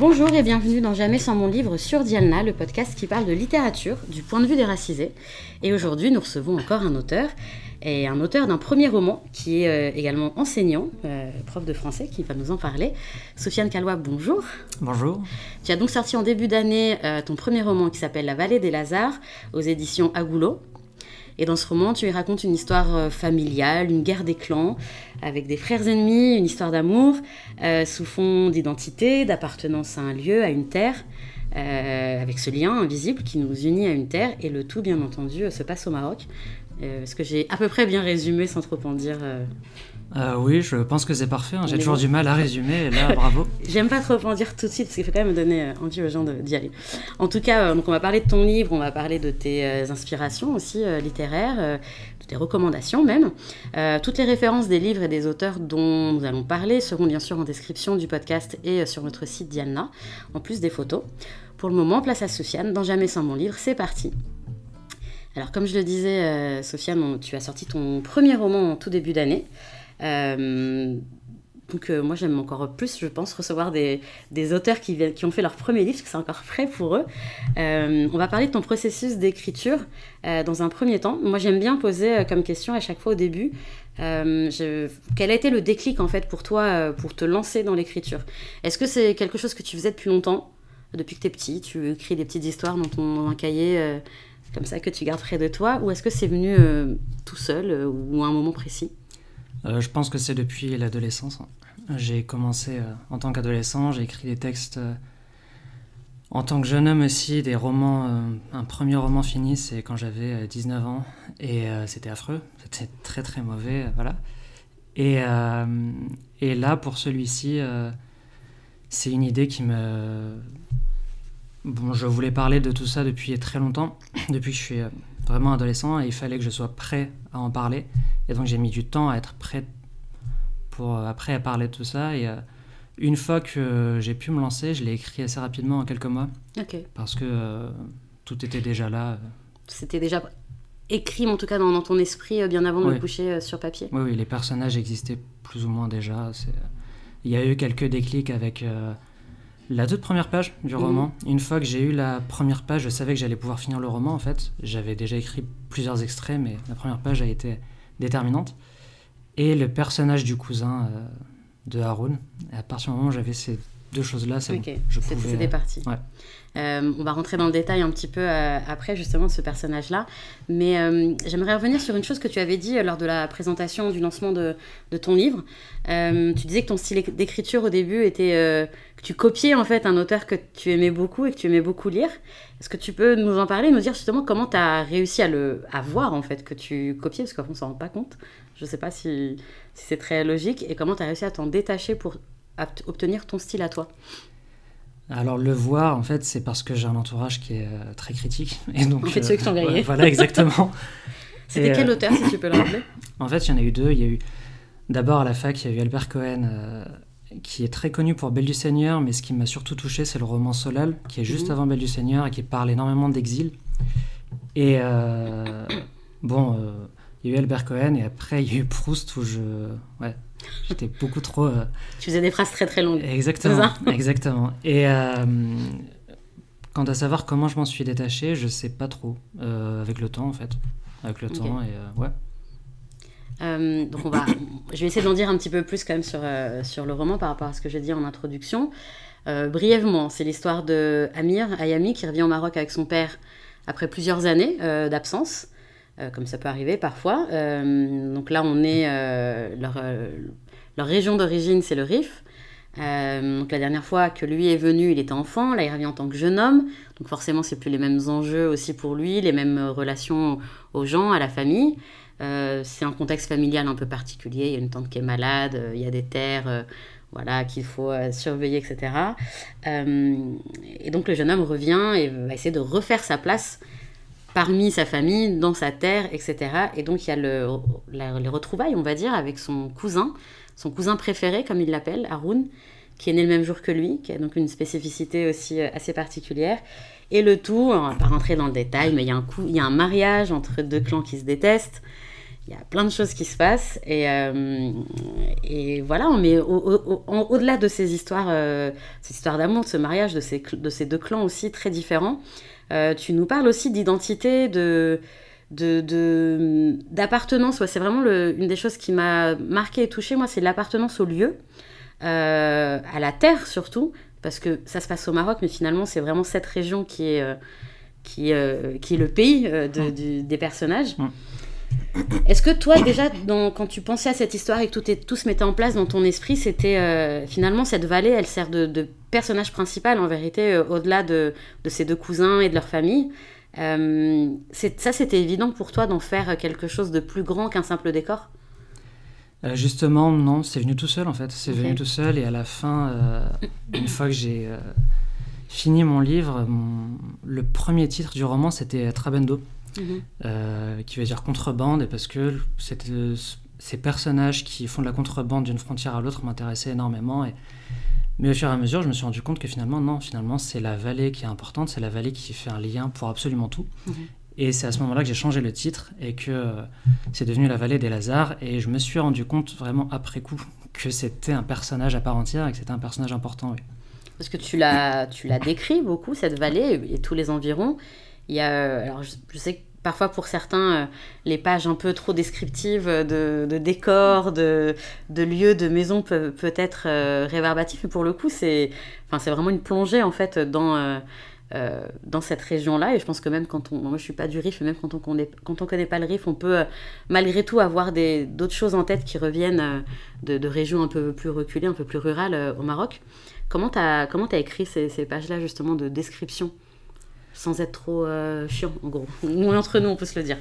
Bonjour et bienvenue dans Jamais sans mon livre sur Dialna, le podcast qui parle de littérature du point de vue des racisés. Et aujourd'hui, nous recevons encore un auteur, et un auteur d'un premier roman qui est euh, également enseignant, euh, prof de français, qui va nous en parler. Sofiane Calois, bonjour. Bonjour. Tu as donc sorti en début d'année euh, ton premier roman qui s'appelle La vallée des Lazars aux éditions Agoulo. Et dans ce roman, tu y racontes une histoire familiale, une guerre des clans, avec des frères ennemis, une histoire d'amour, sous fond d'identité, d'appartenance à un lieu, à une terre, avec ce lien invisible qui nous unit à une terre. Et le tout, bien entendu, se passe au Maroc. Est-ce que j'ai à peu près bien résumé sans trop en dire euh, oui, je pense que c'est parfait. Hein. J'ai toujours du mal à résumer. Et là, bravo. J'aime pas trop en dire tout de suite parce qu'il faut quand même me donner euh, envie aux gens d'y aller. En tout cas, euh, donc on va parler de ton livre, on va parler de tes inspirations aussi littéraires, de tes recommandations même. toutes les références des livres et des auteurs dont nous allons parler seront bien sûr en description du podcast et sur notre site Diana, en plus des photos. Pour le moment, place à Sofiane dans Jamais sans mon livre. C'est parti. Alors, comme je le disais, Sofiane, tu as sorti ton premier roman en tout début d'année. Euh, donc euh, moi j'aime encore plus, je pense, recevoir des, auteurs qui, qui, ont fait leur premier livre, parce que c'est encore frais pour eux. Euh, on va parler de ton processus d'écriture dans un premier temps. Moi j'aime bien poser comme question à chaque fois au début, quel a été le déclic en fait pour toi pour te lancer dans l'écriture? Est-ce que c'est quelque chose que tu faisais depuis longtemps? Depuis que tu es petit, tu écris des petites histoires dans, dans un cahier comme ça que tu gardes près de toi? Ou est-ce que c'est venu tout seul ou à un moment précis? Euh, je pense que c'est depuis l'adolescence. J'ai commencé euh, en tant qu'adolescent, j'ai écrit des textes euh, en tant que jeune homme aussi, des romans. un premier roman fini, c'est quand j'avais 19 ans, et c'était affreux, c'était très très mauvais, voilà. Et, et là, pour celui-ci, c'est une idée qui me... Bon, je voulais parler de tout ça depuis très longtemps, depuis que je suis vraiment adolescent, et il fallait que je sois prêt à en parler. Et donc j'ai mis du temps à être prêt pour euh, après à parler de tout ça. Et euh, une fois que j'ai pu me lancer, je l'ai écrit assez rapidement en quelques mois. Parce que euh, tout était déjà là. C'était déjà écrit, en tout cas dans, ton esprit, bien avant de le coucher sur papier. Oui, oui, les personnages existaient plus ou moins déjà. Il y a eu quelques déclics avec la toute première page du mhm. roman. Une fois que j'ai eu la première page, je savais que j'allais pouvoir finir le roman en fait. J'avais déjà écrit plusieurs extraits, mais la première page a été déterminante. Et le personnage du cousin euh, de Haroun. à partir du moment où j'avais ces deux choses-là, c'est okay. C'était parti. Ouais. Euh, on va rentrer dans le détail un petit peu euh, après justement de ce personnage-là. Mais j'aimerais revenir sur une chose que tu avais dit lors de la présentation du lancement de, de ton livre. tu disais que ton style d'écriture au début était que tu copiais en fait un auteur que tu aimais beaucoup et que tu aimais beaucoup lire. Est-ce que tu peux nous en parler, nous dire justement comment tu as réussi à, le, à voir en fait que tu copiais, parce qu'en fait on s'en rend pas compte. Je ne sais pas si, si c'est très logique, et comment tu as réussi à t'en détacher pour obtenir ton style à toi. Alors le voir, en fait, c'est parce que j'ai un entourage qui est euh, très critique. Et donc, en fait, ceux qui t'ont grillé. voilà, exactement. C'était quel euh, auteur, si tu peux le rappeler En fait, il y en a eu deux. Il y a eu d'abord à la fac, il y a eu Albert Cohen, euh, qui est très connu pour Belle du Seigneur, mais ce qui m'a surtout touché, c'est le roman Solal, qui est juste mhm. avant Belle du Seigneur et qui parle énormément d'exil. Et euh, bon, euh, il y a eu Albert Cohen et après il y a eu Proust où je. Ouais, j'étais beaucoup trop. Euh, tu faisais des phrases très très longues. Exactement. exactement. Et quant à savoir comment je m'en suis détaché, je sais pas trop. avec le temps en fait. Avec le temps et ouais. Euh, donc on va, je vais essayer d'en dire un petit peu plus quand même sur, euh, sur le roman par rapport à ce que j'ai dit en introduction. Euh, brièvement, c'est l'histoire de Amir Ayami qui revient au Maroc avec son père après plusieurs années d'absence, comme ça peut arriver parfois. donc là, on est leur, leur région d'origine, c'est le Rif. donc la dernière fois que lui est venu, il était enfant. Là, il revient en tant que jeune homme. Donc forcément, c'est plus les mêmes enjeux aussi pour lui, les mêmes relations aux gens, à la famille. Euh, c'est un contexte familial un peu particulier. Il y a une tante qui est malade, euh, il y a des terres euh, voilà, qu'il faut surveiller, etc. et donc le jeune homme revient et va essayer de refaire sa place parmi sa famille, dans sa terre, etc. Et donc il y a le, les retrouvailles, on va dire, avec son cousin, son cousin préféré, comme il l'appelle, Haroun, qui est né le même jour que lui, qui a donc une spécificité aussi assez particulière. Et le tout, on va pas rentrer dans le détail, mais il y a un, y a un mariage entre deux clans qui se détestent. il y a plein de choses qui se passent. Et, euh, et voilà, mais au-delà de ces histoires, euh, ces histoires d'amour, de ce mariage, de ces, de ces deux clans aussi très différents, euh, tu nous parles aussi d'identité, de d'appartenance. De, c'est vraiment le, une des choses qui m'a marqué et touché, moi, c'est l'appartenance au lieu, à la terre surtout, parce que ça se passe au Maroc, mais finalement, c'est vraiment cette région qui est, qui, qui est le pays des personnages. Est-ce que toi, déjà, quand tu pensais à cette histoire et que tout, se mettait en place dans ton esprit, c'était euh, finalement cette vallée, elle sert de, personnage principal en vérité, euh, au-delà de, de, ces deux cousins et de leur famille. Euh, ça, c'était évident pour toi d'en faire quelque chose de plus grand qu'un simple décor? Justement, non, c'est venu tout seul en fait. C'est venu tout seul et à la fin, une fois que j'ai fini mon livre, le premier titre du roman, c'était Trabendo. Euh, qui veut dire contrebande, et parce que euh, ces personnages qui font de la contrebande d'une frontière à l'autre m'intéressaient énormément. Et... Mais au fur et à mesure, je me suis rendu compte que finalement, non, finalement, c'est la vallée qui est importante, c'est la vallée qui fait un lien pour absolument tout. Mhm. Et c'est à ce moment-là que j'ai changé le titre et que euh, c'est devenu la vallée des Lazars. Et je me suis rendu compte vraiment après coup que c'était un personnage à part entière et que c'était un personnage important. Oui. Parce que tu l'as, tu l'as décrit beaucoup, cette vallée et tous les environs. Il y a, alors je, sais que parfois pour certains, euh, les pages un peu trop descriptives de, décors, de, lieux, de maisons peuvent peut être euh, réverbatifs, mais pour le coup, c'est enfin, vraiment une plongée en fait dans, euh, dans cette région-là. Et je pense que même quand on. Moi, je suis pas du Rif, mais même quand on connaît, quand on connaît pas le Rif, on peut malgré tout avoir d'autres choses en tête qui reviennent de, de, régions un peu plus reculées, un peu plus rurales au Maroc. Comment tu as, comment as écrit ces, ces pages-là justement de description? Sans être trop euh, chiant, en gros. entre nous, on peut se le dire.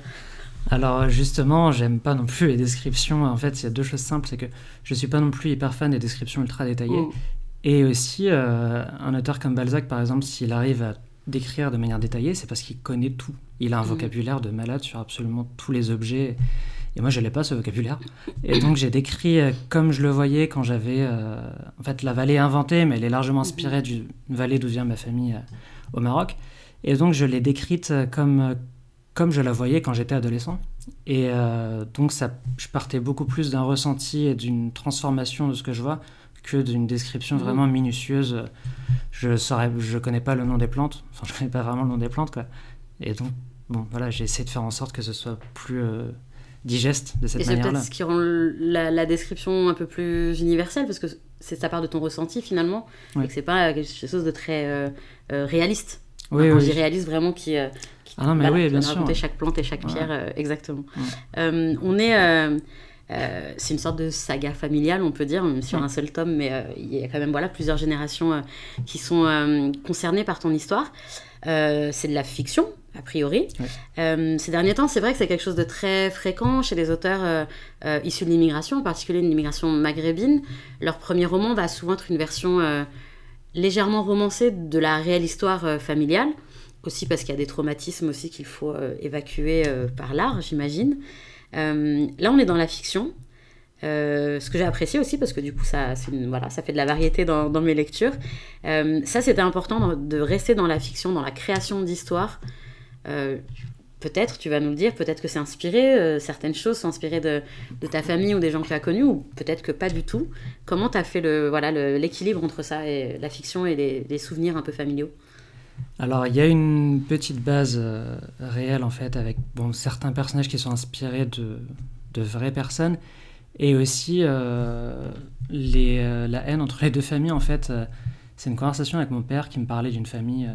Alors justement, j'aime pas non plus les descriptions. En fait, il y a deux choses simples, c'est que je suis pas non plus hyper fan des descriptions ultra détaillées. Mm. Et aussi, euh, un auteur comme Balzac, par exemple, s'il arrive à décrire de manière détaillée, c'est parce qu'il connaît tout. Il a un mm. vocabulaire de malade sur absolument tous les objets. Et moi, je n'ai pas ce vocabulaire. Et donc, j'ai décrit euh, comme je le voyais quand j'avais, en fait, la vallée inventée, mais elle est largement inspirée mm-hmm. d'une vallée d'où vient ma famille au Maroc. Et donc je l'ai décrite comme, comme je la voyais quand j'étais adolescent. Et euh, donc ça, je partais beaucoup plus d'un ressenti et d'une transformation de ce que je vois que d'une description mhm. vraiment minutieuse. Je ne je connais pas le nom des plantes, enfin je connais pas vraiment le nom des plantes quoi. Et donc bon voilà, j'ai essayé de faire en sorte que ce soit plus euh, digeste de cette manière-là. Et c'est peut-être ce qui rend la, description un peu plus universelle parce que c'est ça part de ton ressenti finalement et que c'est pas quelque chose de très euh, réaliste. Oui, oui. réalise vraiment qui, euh, ah non, mais oui, bien sûr. raconter chaque plante et chaque pierre, euh, exactement. Euh, on est... c'est une sorte de saga familiale, on peut dire, même sur un seul tome, mais il y a quand même voilà, plusieurs générations qui sont concernées par ton histoire. c'est de la fiction, a priori. ces derniers temps, c'est vrai que c'est quelque chose de très fréquent chez les auteurs issus de l'immigration, en particulier de l'immigration maghrébine. Leur premier roman va souvent être une version légèrement romancé de la réelle histoire euh, familiale, aussi parce qu'il y a des traumatismes aussi qu'il faut euh, évacuer euh, par l'art, j'imagine. là, on est dans la fiction. ce que j'ai apprécié aussi parce que du coup ça, voilà, ça fait de la variété dans, dans mes lectures. ça c'était important de rester dans la fiction, dans la création d'histoires peut-être, tu vas nous le dire, peut-être que c'est inspiré, euh, certaines choses sont inspirées de, ta famille ou des gens que tu as connus, ou peut-être que pas du tout. Comment tu as fait le, voilà, l'équilibre entre ça et la fiction et les, souvenirs un peu familiaux? Alors, il y a une petite base euh, réelle, en fait, avec bon, certains personnages qui sont inspirés de, de vraies personnes, et aussi euh, les, la haine entre les deux familles, en fait. c'est une conversation avec mon père qui me parlait d'une famille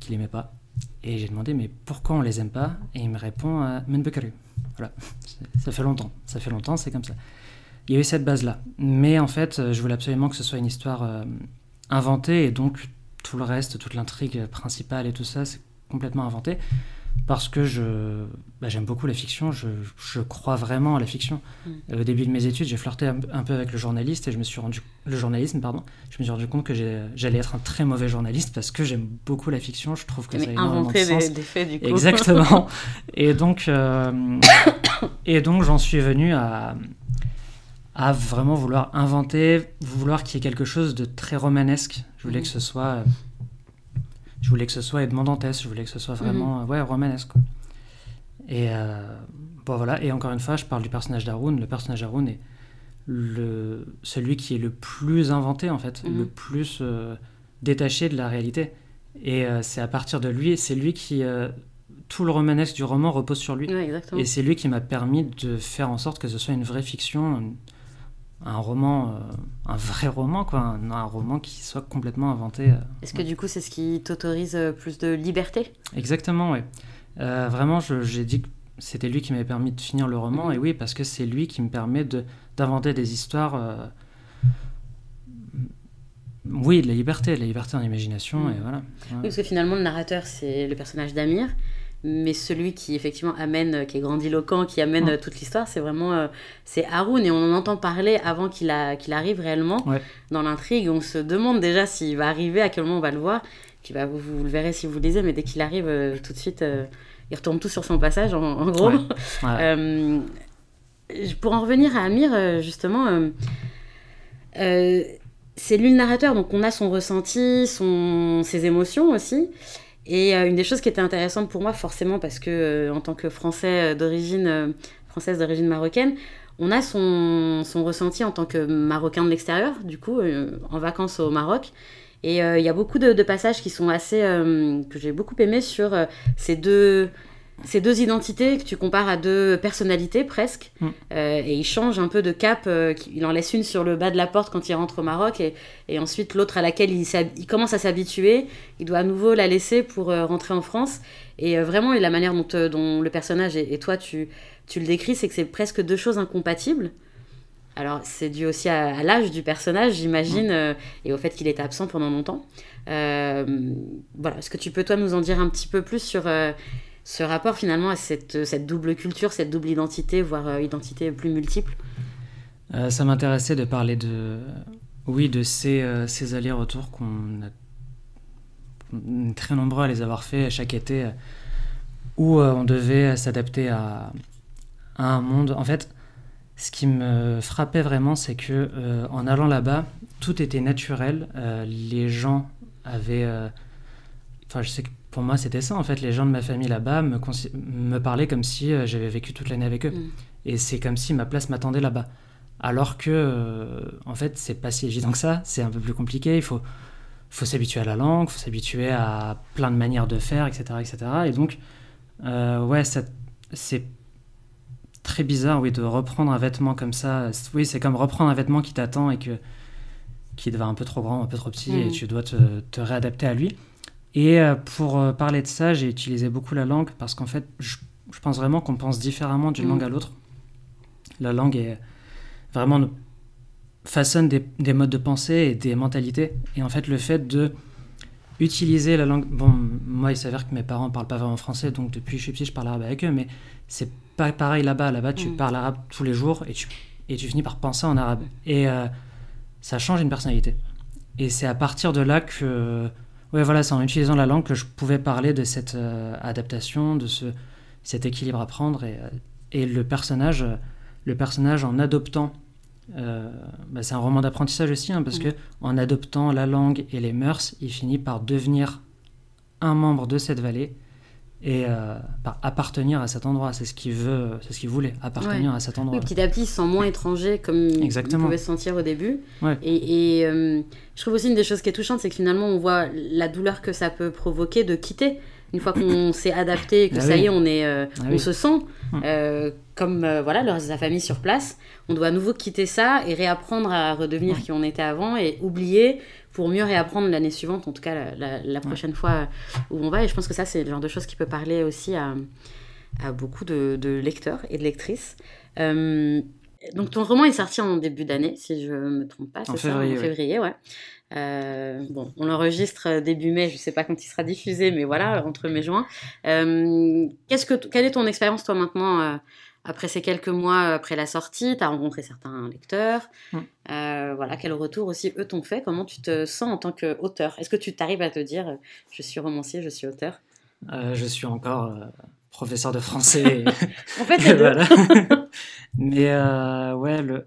qu'il n'aimait pas et j'ai demandé, mais pourquoi on les aime pas? Et il me répond, euh, Menbekaru. Voilà, ça fait longtemps, ça fait longtemps, c'est comme ça. Il y a eu cette base-là. Mais en fait, je voulais absolument que ce soit une histoire euh, inventée, et donc tout le reste, toute l'intrigue principale et tout ça, c'est complètement inventé parce que je bah, j'aime beaucoup la fiction, je, je, crois vraiment à la fiction. Mm. Au début de mes études, j'ai flirté un, peu avec le journaliste et je me suis rendu le journalisme pardon, je me suis rendu compte que j'allais être un très mauvais journaliste parce que j'aime beaucoup la fiction, je trouve que ça a énormément de sens. Des, faits du coup. Exactement. et donc euh, et donc j'en suis venu à à vraiment vouloir inventer, vouloir qu'il y ait quelque chose de très romanesque. Je voulais mm. que ce soit je voulais que ce soit Edmond Dantès, je voulais que ce soit vraiment mhm. ouais, romanesque. Et euh, bon voilà, et encore une fois, je parle du personnage d'Haroun. Le personnage d'Haroun est le, celui qui est le plus inventé, en fait, Mhm. le plus euh, détaché de la réalité. Et euh, c'est à partir de lui, c'est lui qui. euh, tout le romanesque du roman repose sur lui. Ouais. Et c'est lui qui m'a permis de faire en sorte que ce soit une vraie fiction, un roman, euh, un vrai roman, quoi, un, un roman qui soit complètement inventé. euh. Est-ce que du coup, c'est ce qui t'autorise euh, plus de liberté? Exactement, oui. vraiment, j'ai dit que c'était lui qui m'avait permis de finir le roman, et oui, parce que c'est lui qui me permet de d'inventer des histoires. euh, Oui, de la liberté, de la liberté en imagination, Mhm. et voilà. Oui, parce que finalement, le narrateur, c'est le personnage d'Amir, mais celui qui, effectivement, amène, euh, qui est grandiloquent, qui amène euh, toute l'histoire, c'est vraiment... euh, c'est Haroun, et on en entend parler avant qu'il qu'il arrive réellement Ouais. dans l'intrigue. On se demande déjà s'il va arriver, à quel moment on va le voir. Puis bah, vous, vous le verrez si vous lisez, mais dès qu'il arrive, euh, tout de suite, euh, il retombe tout sur son passage, en, en gros. Ouais. Pour en revenir à Amir, justement, c'est lui le narrateur, donc on a son ressenti, son, ses émotions aussi. Et euh, une des choses qui était intéressante pour moi, forcément, parce que euh, en tant que Français euh, d'origine, française d'origine marocaine, on a son, son ressenti en tant que Marocain de l'extérieur, du coup, en vacances au Maroc. Et il y a beaucoup de, passages qui sont assez. que j'ai beaucoup aimé sur ces deux ces deux identités que tu compares à deux personnalités presque. Mm. Euh, et il change un peu de cap. euh, il en laisse une sur le bas de la porte quand il rentre au Maroc et, et ensuite l'autre à laquelle il, commence à s'habituer. Il doit à nouveau la laisser pour euh, rentrer en France. Et vraiment, et la manière dont, dont le personnage et, et toi tu, tu le décris, c'est que c'est presque deux choses incompatibles. Alors, c'est dû aussi à, à l'âge du personnage, j'imagine, euh, et au fait qu'il était absent pendant longtemps. Voilà, est-ce que tu peux, toi, nous en dire un petit peu plus sur ce rapport, finalement, à cette, cette double culture, cette double identité, voire euh, identité plus multiple Euh, ça m'intéressait de parler de, oui, de ces, euh, ces allers-retours qu'on est très nombreux à les avoir fait chaque été, où on devait s'adapter à, un monde. En fait, ce qui me frappait vraiment, c'est que en allant là-bas, tout était naturel. les gens avaient, enfin, je sais que pour moi c'était ça en fait. Les gens de ma famille là-bas me, me parlaient comme si euh, j'avais vécu toute l'année avec eux. Mm. Et c'est comme si ma place m'attendait là-bas. Alors que, euh, en fait, c'est pas si évident que ça. C'est un peu plus compliqué. Il faut, faut s'habituer à la langue, faut s'habituer à plein de manières de faire, etc., etc. Et donc, euh, ouais, c'est très bizarre, oui, de reprendre un vêtement comme ça. Oui, c'est comme reprendre un vêtement qui t'attend et que qui devient un peu trop grand, un peu trop petit, Mm. et tu dois te, te réadapter à lui. Et euh, pour euh, parler de ça, j'ai utilisé beaucoup la langue parce qu'en fait, je, je pense vraiment qu'on pense différemment d'une Mm. langue à l'autre. La langue est vraiment façonne des, des modes de pensée et des mentalités. Et en fait, le fait de utiliser la langue. Bon, moi, il s'avère que mes parents parlent pas vraiment français, donc depuis que je suis petit, je parle arabe avec eux, mais c'est pas pareil là-bas. Là-bas, tu Mm. parles arabe tous les jours et tu, et tu finis par penser en arabe. Et euh, ça change une personnalité. Et c'est à partir de là que. Ouais, voilà, c'est en utilisant la langue que je pouvais parler de cette euh, adaptation, de ce, cet équilibre à prendre. Et, euh, et le personnage, euh, le personnage en adoptant. euh, bah, c'est un roman d'apprentissage aussi, hein, parce Mm. que en adoptant la langue et les mœurs, il finit par devenir un membre de cette vallée et euh, par appartenir à cet endroit. C'est ce qu'il veut, c'est ce qu'il voulait, appartenir à cet endroit. Oui, petit à petit, il se sent moins étranger comme Exactement. il pouvait se sentir au début. Ouais. Et, et, euh, je trouve aussi une des choses qui est touchante, c'est que finalement, on voit la douleur que ça peut provoquer de quitter. Une fois qu'on s'est adapté et que Ah ça oui. y est, on, est, euh, Ah on oui. se sent Mm. euh, comme voilà, le reste de sa famille sur place. On doit à nouveau quitter ça et réapprendre à redevenir qui on était avant et oublier pour mieux réapprendre l'année suivante, en tout cas la, la- la prochaine fois où on va. Et je pense que ça, c'est le genre de choses qui peut parler aussi à, à beaucoup de, de lecteurs et de lectrices. Euh, donc ton roman est sorti en début d'année, si je me trompe pas, c'est ça En ouais. février, ouais. Euh, bon, on l'enregistre début mai, je sais pas quand il sera diffusé, mais voilà, entre mai et juin. Euh, qu'est-ce que, quelle est ton expérience toi maintenant euh, après ces quelques mois après la sortie Tu as rencontré certains lecteurs. Mm. Euh, voilà, quel retour aussi eux t'ont fait? Comment tu te sens en tant qu'auteur? Est-ce que tu t'arrives à te dire euh, je suis romancier, je suis auteur? Euh, je suis encore euh, professeur de français. En fait, les deux. Mais euh, ouais, le...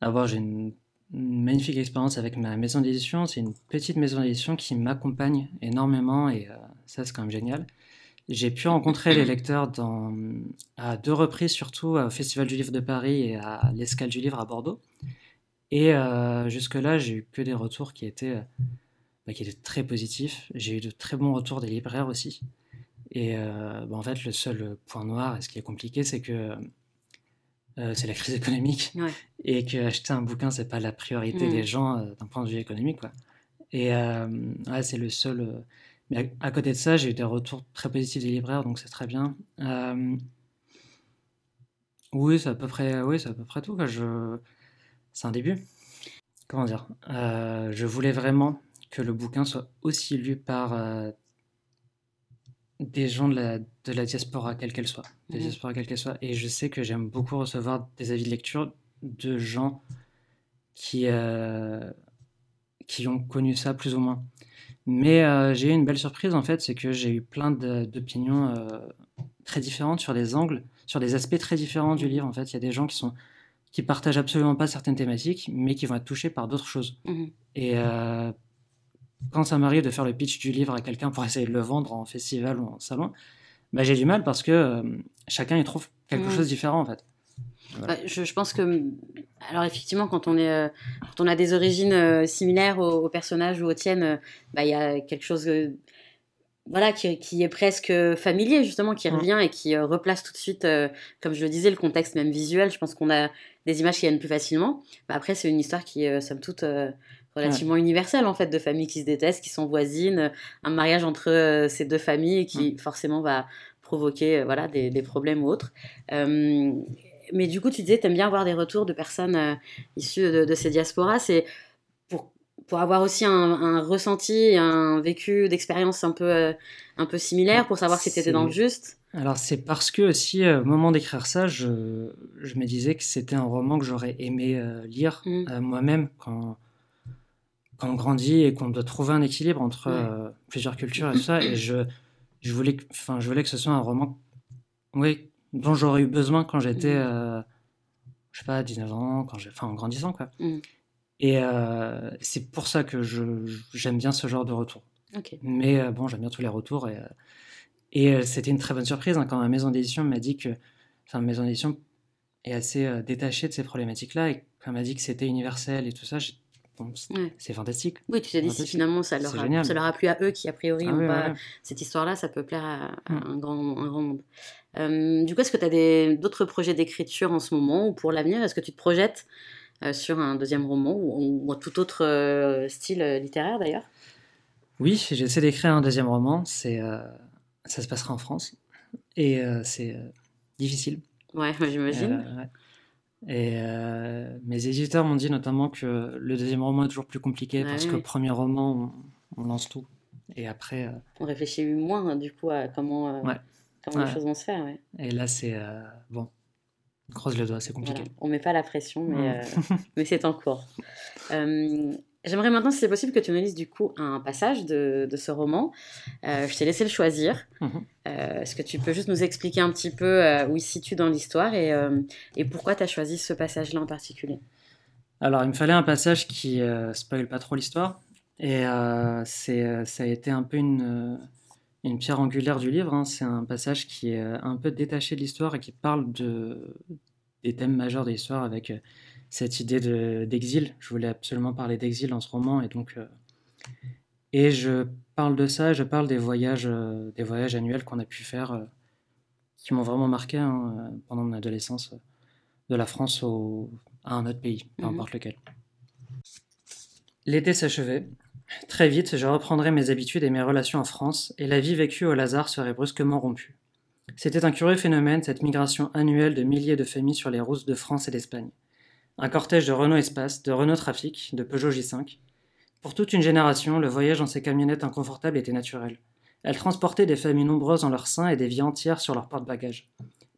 d'abord j'ai une, une magnifique expérience avec ma maison d'édition. C'est une petite maison d'édition qui m'accompagne énormément et euh, ça c'est quand même génial. J'ai pu rencontrer les lecteurs dans, à deux reprises, surtout au Festival du Livre de Paris et à l'Escale du Livre à Bordeaux. Et euh, jusque-là, j'ai eu que des retours qui étaient, euh, bah, qui étaient très positifs. J'ai eu de très bons retours des libraires aussi. Et euh, bah, en fait, le seul point noir, et ce qui est compliqué, c'est que c'est la crise économique. Et que acheter un bouquin, c'est pas la priorité mmh. des gens d'un point de vue économique. Quoi. Et ouais, c'est le seul. Mais à, côté de ça, j'ai eu des retours très positifs des libraires, donc c'est très bien. oui, c'est à peu près, oui, c'est à peu près tout. Quoi. Je c'est un début. Comment dire? Euh, Je voulais vraiment que le bouquin soit aussi lu par euh, des gens de la, de la diaspora, quelle qu'elle soit. Des mhm. diaspora, quelle qu'elle soit. Et je sais que j'aime beaucoup recevoir des avis de lecture de gens qui, euh, qui ont connu ça plus ou moins. Mais j'ai eu une belle surprise en fait, c'est que j'ai eu plein d'opinions très différentes sur des angles, sur des aspects très différents du livre. En fait, il y a des gens qui sont qui partagent absolument pas certaines thématiques, mais qui vont être touchés par d'autres choses. Mhm. Et euh, quand ça m'arrive de faire le pitch du livre à quelqu'un pour essayer de le vendre en festival ou en salon, bah, j'ai du mal parce que euh, chacun y trouve quelque mhm. chose de différent en fait. Bah, je, pense que, alors effectivement, quand on, est, euh, quand on a des origines similaires aux, personnages ou aux tiennes, bah, il y a quelque chose voilà, qui, est presque familier, justement, qui revient et qui euh, replace tout de suite, euh, comme je le disais, le contexte même visuel. Je pense qu'on a des images qui viennent plus facilement. Bah, après, c'est une histoire qui est, euh, somme toute, relativement universelle, en fait, de familles qui se détestent, qui sont voisines, un mariage entre ces deux familles qui, forcément, va provoquer voilà, des, problèmes ou autres. Mais du coup, tu disais, tu aimes bien avoir des retours de personnes issues de, de ces diasporas. C'est pour avoir aussi un, ressenti, un vécu d'expérience un peu, euh, un peu similaire, pour savoir si tu étais dans le juste Alors c'est parce que aussi, euh, au moment d'écrire ça, je, je, me disais que c'était un roman que j'aurais aimé euh, lire mm. moi-même quand, quand on grandit et qu'on doit trouver un équilibre entre plusieurs cultures et tout ça. Et je, je, voulais, enfin, je voulais que ce soit un roman oui, dont j'aurais eu besoin quand j'étais, mm. je sais pas, 19 ans, quand enfin, en grandissant. quoi. Mm. Et euh, c'est pour ça que j'aime bien ce genre de retour. Mais euh, bon, j'aime bien tous les retours. Et, euh, et c'était une très bonne surprise hein, quand ma maison d'édition m'a dit que. Enfin, ma maison d'édition est assez détachée de ces problématiques-là. Et quand elle m'a dit que c'était universel et tout ça, c'est fantastique. Oui, tu t'es dit si finalement ça leur, a, ça leur a plu à eux qui a priori ah, pas cette histoire-là, ça peut plaire à, mm. un, grand, un grand monde. du coup, est-ce que tu as d'autres projets d'écriture en ce moment ou pour l'avenir? Est-ce que tu te projettes euh, sur un deuxième roman ou, tout autre euh, style euh, littéraire d'ailleurs? Oui, j'essaie d'écrire un deuxième roman. C'est, ça se passera en France et c'est difficile. Ouais, j'imagine. Et mes éditeurs m'ont dit notamment que le deuxième roman est toujours plus compliqué parce que le premier roman, on, lance tout. Et après. On réfléchit moins, hein, du coup, à comment, comment les choses vont se faire. Et là, c'est. bon, Croise le doigt, c'est compliqué. On met pas la pression, mais, euh, mais c'est en cours. Euh, j'aimerais maintenant, si c'est possible, que tu nous lises du coup un passage de, de ce roman. Euh, je t'ai laissé le choisir. Mhm. Est-ce que tu peux juste nous expliquer un petit peu où il se situe dans l'histoire et, et, pourquoi tu as choisi ce passage-là en particulier? Alors, il me fallait un passage qui spoil pas trop l'histoire. Et ça a été un peu une une pierre angulaire du livre. Hein. C'est un passage qui est euh, un peu détaché de l'histoire et qui parle de, des thèmes majeurs de l'histoire avec euh, cette idée d'exil. je voulais absolument parler d'exil dans ce roman et donc euh, et je parle de ça. Je parle des voyages, des voyages annuels qu'on a pu faire, qui m'ont vraiment marqué hein, pendant mon adolescence, de la France au, à un autre pays, peu mmh importe lequel. L'été s'achevait. Très vite, je reprendrai mes habitudes et mes relations en France, et la vie vécue au Lazare serait brusquement rompue. C'était un curieux phénomène, cette migration annuelle de milliers de familles sur les routes de France et d'Espagne. Un cortège de Renault Espace, de Renault Trafic, de Peugeot J5. Pour toute une génération, le voyage dans ces camionnettes inconfortables était naturel. Elles transportaient des familles nombreuses en leur sein et des vies entières sur leur porte-bagages.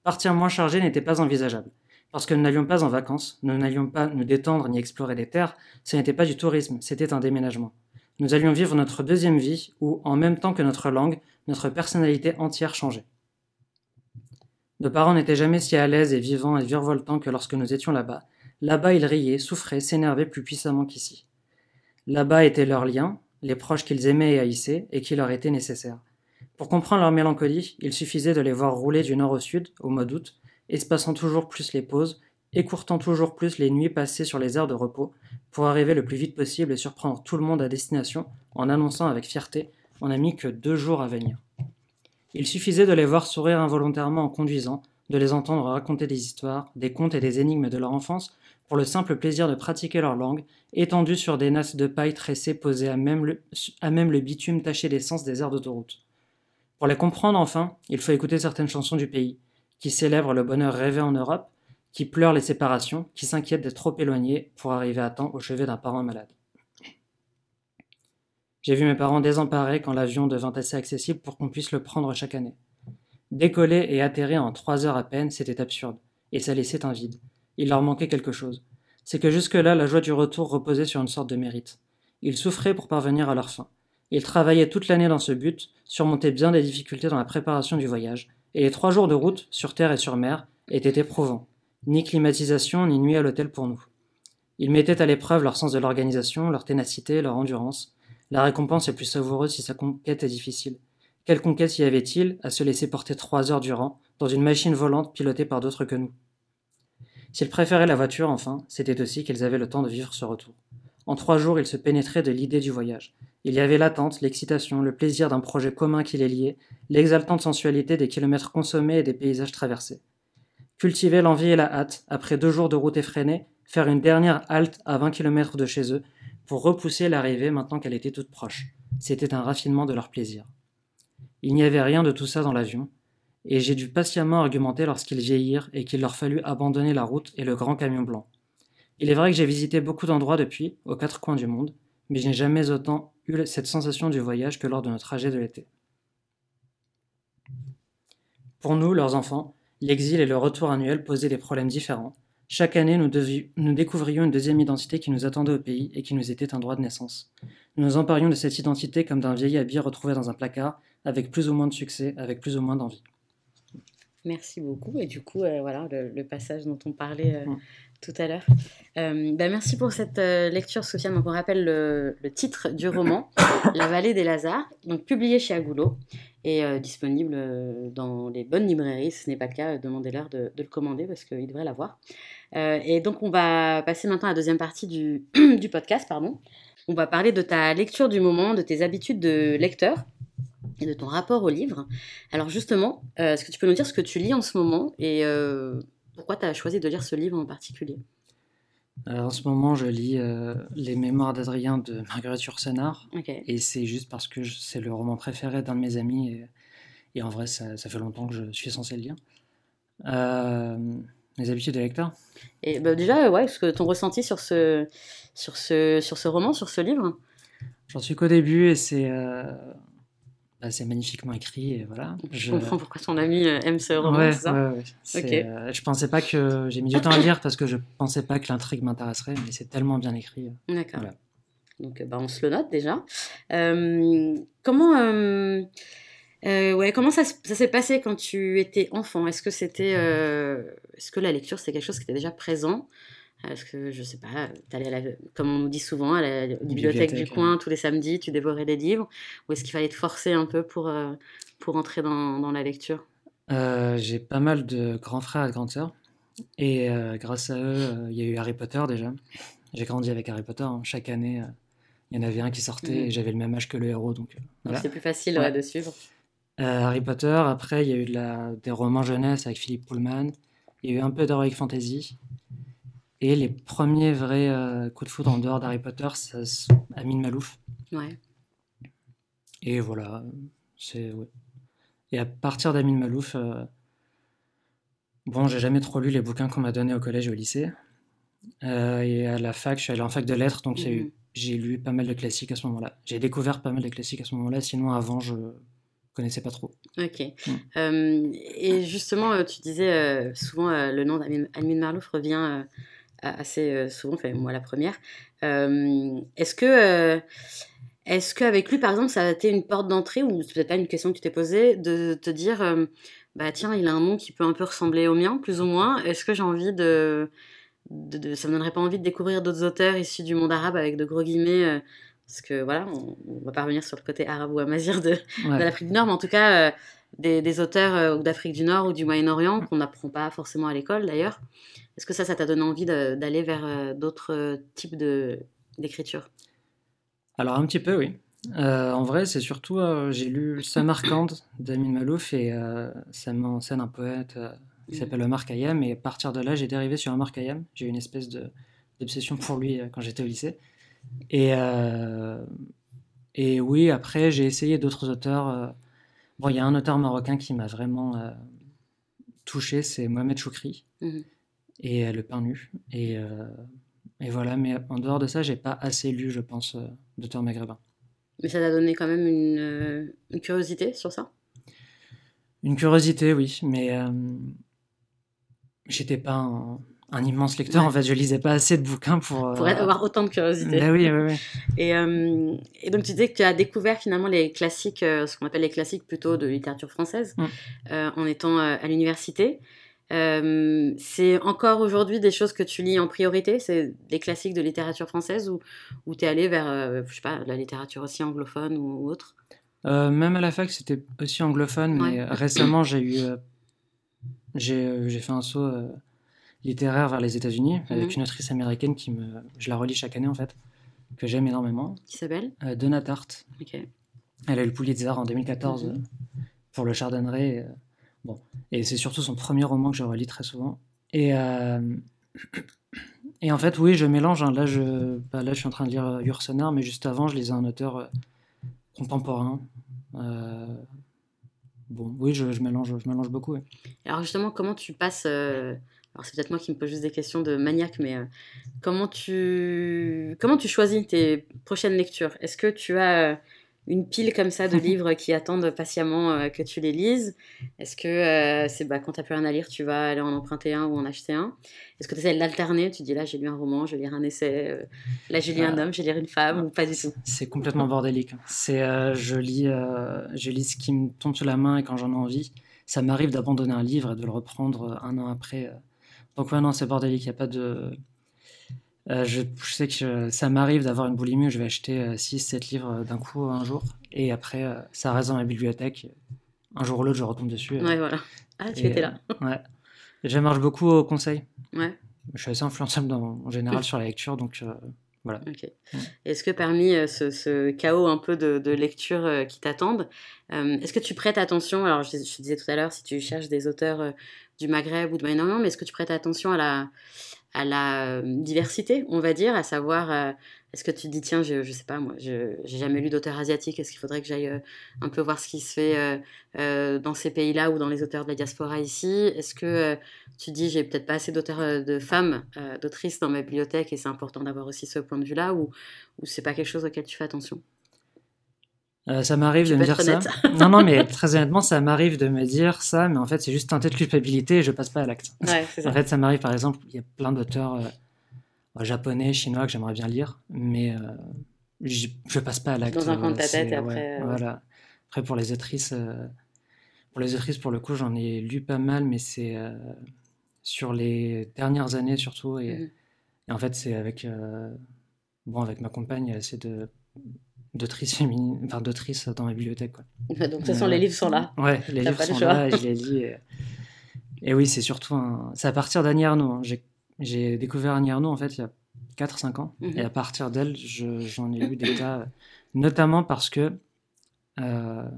Partir moins chargé n'était pas envisageable. Parce que nous n'allions pas en vacances, nous n'allions pas nous détendre ni explorer des terres, ce n'était pas du tourisme, c'était un déménagement nous allions vivre notre deuxième vie où, en même temps que notre langue, notre personnalité entière changeait. Nos parents n'étaient jamais si à l'aise et vivants et virevoltants que lorsque nous étions là-bas. Là-bas, ils riaient, souffraient, s'énervaient plus puissamment qu'ici. Là-bas étaient leurs liens, les proches qu'ils aimaient et haïssaient, et qui leur étaient nécessaires. Pour comprendre leur mélancolie, il suffisait de les voir rouler du nord au sud, au mois d'août, espacant toujours plus les pauses, écourtant toujours plus les nuits passées sur les aires de repos, pour arriver le plus vite possible et surprendre tout le monde à destination en annonçant avec fierté On n'a mis que deux jours à venir. Il suffisait de les voir sourire involontairement en conduisant, de les entendre raconter des histoires, des contes et des énigmes de leur enfance, pour le simple plaisir de pratiquer leur langue, étendus sur des nasses de paille tressées posées à même le, bitume taché d'essence des aires d'autoroute. Pour les comprendre enfin, il faut écouter certaines chansons du pays, qui célèbrent le bonheur rêvé en Europe, qui pleurent les séparations, qui s'inquiètent d'être trop éloignés pour arriver à temps au chevet d'un parent malade. J'ai vu mes parents désemparés quand l'avion devint assez accessible pour qu'on puisse le prendre chaque année. Décoller et atterrir en trois heures à peine, c'était absurde, et ça laissait un vide. Il leur manquait quelque chose. C'est que jusque-là, la joie du retour reposait sur une sorte de mérite. Ils souffraient pour parvenir à leur fin. Ils travaillaient toute l'année dans ce but, surmontaient bien des difficultés dans la préparation du voyage, et les trois jours de route, sur terre et sur mer, étaient éprouvants. Ni climatisation, ni nuit à l'hôtel pour nous. Ils mettaient à l'épreuve leur sens de l'organisation, leur ténacité, leur endurance. La récompense est plus savoureuse si sa conquête est difficile. Quelle conquête y avait-il à se laisser porter trois heures durant dans une machine volante pilotée par d'autres que nous? S'ils préféraient la voiture, enfin, c'était aussi qu'ils avaient le temps de vivre ce retour. En trois jours, ils se pénétraient de l'idée du voyage. Il y avait l'attente, l'excitation, le plaisir d'un projet commun qui les liait, l'exaltante sensualité des kilomètres consommés et des paysages traversés. Cultiver l'envie et la hâte, après deux jours de route effrénée, faire une dernière halte à 20 kilomètres de chez eux, pour repousser l'arrivée maintenant qu'elle était toute proche. C'était un raffinement de leur plaisir. Il n'y avait rien de tout ça dans l'avion, et j'ai dû patiemment argumenter lorsqu'ils vieillirent et qu'il leur fallut abandonner la route et le grand camion blanc. Il est vrai que j'ai visité beaucoup d'endroits depuis, aux quatre coins du monde, mais je n'ai jamais autant eu cette sensation du voyage que lors de notre trajet de l'été. Pour nous, leurs enfants, l'exil et le retour annuel posaient des problèmes différents. Chaque année, nous, nous, découvrions une deuxième identité qui nous attendait au pays et qui nous était un droit de naissance. Nous nous emparions de cette identité comme d'un vieil habit retrouvé dans un placard avec plus ou moins de succès, avec plus ou moins d'envie. Merci beaucoup. Et du coup, euh, voilà le, passage dont on parlait euh, tout à l'heure. Euh, bah, merci pour cette lecture, Sofiane. Donc, on rappelle le, titre du roman, La vallée des Lazars, donc publié chez Agoulo et disponible dans les bonnes librairies. Si ce n'est pas le cas, demandez-leur de, de, le commander parce qu'ils devraient l'avoir. et donc, on va passer maintenant à la deuxième partie du, du podcast. Pardon. On va parler de ta lecture du moment, de tes habitudes de lecteur et de ton rapport au livre. Alors justement, euh, est-ce que tu peux nous dire ce que tu lis en ce moment et euh, pourquoi tu as choisi de lire ce livre en particulier? En ce moment, je lis euh, Les Mémoires d'Adrien de Marguerite Yourcenar. Et c'est juste parce que c'est le roman préféré d'un de mes amis. Et, en vrai, ça, fait longtemps que je suis censé le lire. les habitudes de lecteur Et bah, déjà, ouais, ce que ton ressenti sur ce, sur, ce, sur ce roman, sur ce livre? J'en suis qu'au début et c'est c'est magnifiquement écrit et voilà. Je, comprends pourquoi ton ami euh, aime ce roman, ouais, ça ouais, ouais. Euh, je pensais pas que j'ai mis du temps à lire parce que je pensais pas que l'intrigue m'intéresserait, mais c'est tellement bien écrit. Euh, D'accord. Donc bah, on se le note déjà. comment ouais, comment ça, ça s'est passé quand tu étais enfant? Est-ce que c'était est-ce que la lecture c'était quelque chose qui était déjà présent? Est-ce que, je sais pas, allais, à la, comme on nous dit souvent, à la bibliothèque, du coin tous les samedis, tu dévorais des livres Ou est-ce qu'il fallait te forcer un peu pour, euh, pour entrer dans, dans la lecture? Euh, J'ai pas mal de grands frères et de grandes sœurs. Et euh, grâce à eux, il y a eu Harry Potter déjà. J'ai grandi avec Harry Potter. Hein. Chaque année, il y en avait un qui sortait mmh. et j'avais le même âge que le héros. Donc, C'est plus facile de suivre. Harry Potter, après, il y a eu de la, des romans jeunesse avec Philippe Pullman. Il y a eu un peu d'Heroic Fantasy. Et les premiers vrais euh, coups de foudre en dehors d'Harry Potter, c'est Amine Malouf. Ouais. Et voilà, c'est. Et à partir d'Amine Malouf, euh, bon, j'ai jamais trop lu les bouquins qu'on m'a donnés au collège et au lycée. Euh, et à la fac, je suis allé en fac de lettres, donc mhm. j'ai lu pas mal de classiques à ce moment-là. J'ai découvert pas mal de classiques à ce moment-là, sinon avant, je connaissais pas trop. Ok. Mm. et justement, tu disais souvent le nom d'Amine Malouf revient assez euh, souvent, enfin moi la première. Euh, est-ce que euh, est-ce qu'avec lui, par exemple, ça a été une porte d'entrée, ou c'est peut-être pas une question que tu t'es posée, de te dire, bah tiens, il a un nom qui peut un peu ressembler au mien, plus ou moins. Est-ce que j'ai envie de, de, Ça me donnerait pas envie de découvrir d'autres auteurs issus du monde arabe avec de gros guillemets parce que voilà, on, ne va pas revenir sur le côté arabe ou amazir de, de l'Afrique du Nord, mais en tout cas, des, auteurs d'Afrique du Nord ou du Moyen-Orient qu'on n'apprend pas forcément à l'école d'ailleurs. Est-ce que ça, ça t'a donné envie d'aller vers d'autres types d'écriture? Alors, un petit peu, oui. en vrai, c'est surtout, j'ai lu Samarkand d'Amin Malouf et ça met en scène un poète qui s'appelle Omar Khayyam. Et à partir de là, j'ai dérivé sur Omar Khayyam. J'ai eu une espèce d'obsession pour lui euh, quand j'étais au lycée. Et, euh, et oui, après, j'ai essayé d'autres auteurs. Euh, bon, il y a un auteur marocain qui m'a vraiment touché, c'est Mohamed Choukri. Mhm. Et Le Pain Nu. Et, et, voilà, mais en dehors de ça, j'ai pas assez lu, je pense, d'auteurs maghrébins. Mais ça t'a donné quand même une, une, curiosité sur ça? Une curiosité, oui, mais j'étais pas un, immense lecteur. En fait, je lisais pas assez de bouquins pour. Euh, pour avoir autant de curiosité. Oui, oui, oui. Et, euh, et, donc, tu disais que tu as découvert finalement les classiques, euh, ce qu'on appelle les classiques plutôt de littérature française, mm. en étant à l'université. c'est encore aujourd'hui des choses que tu lis en priorité? C'est des classiques de littérature française ou, ou tu es allé vers, je sais pas, la littérature aussi anglophone ou, autre? Même à la fac, c'était aussi anglophone, mais récemment, j'ai eu j'ai fait un saut littéraire vers les États-Unis avec mhm. une autrice américaine qui me. Je la relis chaque année en fait, que j'aime énormément. Qui s'appelle? Euh, Donna Tartt. Elle a eu le Pulitzer en 2014 mhm. pour le Chardonneret. bon. Et c'est surtout son premier roman que je relis très souvent. Et, et en fait, oui, je mélange. Hein. Là, je, bah, là, je suis en train de lire Yursenar, mais juste avant, je lisais un auteur contemporain bon, oui, je, mélange, je mélange beaucoup. Alors justement, comment tu passes euh, Alors c'est peut-être moi qui me pose juste des questions de maniaque, mais euh, comment tu comment tu choisis tes prochaines lectures? Est-ce que tu as une pile comme ça de livres qui attendent patiemment euh, que tu les lises? Est-ce que euh, c'est bah, quand tu n'as plus rien à lire, tu vas aller en emprunter un ou en acheter un? Est-ce que tu essaies d'alterner? Tu dis là, j'ai lu un roman, je vais lire un essai, euh, là, j'ai lu un homme, je vais lire une femme, ou pas du tout? C'est complètement bordélique. C'est, je, lis, je lis ce qui me tombe sur la main et quand j'en ai envie. Ça m'arrive d'abandonner un livre et de le reprendre un an après. Donc, ouais, non, c'est bordélique, il n'y a pas de. Euh, je, sais que ça m'arrive d'avoir une boulimie où je vais acheter 6-7 euh, livres d'un coup un jour, et après, euh, ça reste dans ma bibliothèque. Un jour ou l'autre, je retombe dessus. Ouais, voilà. Ah, tu étais là. ouais. Je marche beaucoup au conseil. Ouais. Je suis assez influençable en général sur la lecture, donc voilà. Mm. Est-ce que parmi ce, chaos un peu de, lecture qui t'attendent, est-ce que tu prêtes attention? Alors, je, je, disais tout à l'heure, si tu cherches des auteurs du Maghreb ou de Moyen-Orient, mais est-ce que tu prêtes attention à la à euh, diversité, on va dire, à savoir, euh, est-ce que tu te dis, tiens, je, je sais pas, moi, je j'ai jamais lu d'auteur asiatique, est-ce qu'il faudrait que j'aille euh, un peu voir ce qui se fait dans ces pays-là ou dans les auteurs de la diaspora ici? Est-ce que tu dis, j'ai peut-être pas assez d'auteurs de femmes, d'autrices dans ma bibliothèque et c'est important d'avoir aussi ce point de vue-là ou, ou c'est pas quelque chose auquel tu fais attention? Euh, ça m'arrive de me dire ça. non, non, mais très honnêtement, ça m'arrive de me dire ça, mais en fait, c'est juste un tête de culpabilité et je passe pas à l'acte. Ouais, en fait, ça m'arrive, par exemple, il y a plein d'auteurs euh, japonais, chinois que j'aimerais bien lire, mais euh, je, passe pas à l'acte. Dans un coin de ta tête, et après. Voilà. Après, pour les autrices, pour les autrices, pour le coup, j'en ai lu pas mal, mais c'est sur les dernières années surtout, et, mhm. et en fait, c'est avec, bon, avec ma compagne, c'est de d'autrices féminines, enfin d'autrices dans ma bibliothèque. Quoi. Donc de toute façon, les livres sont là. Ouais, les livres sont là, et je les lis. Et, oui, c'est surtout un... C'est à partir d'Annie Arnaud. Hein. J'ai découvert Annie Arnaud, en fait, il y a 4-5 ans. Mhm. Et à partir d'elle, j'en ai eu des tas, notamment parce que... Euh,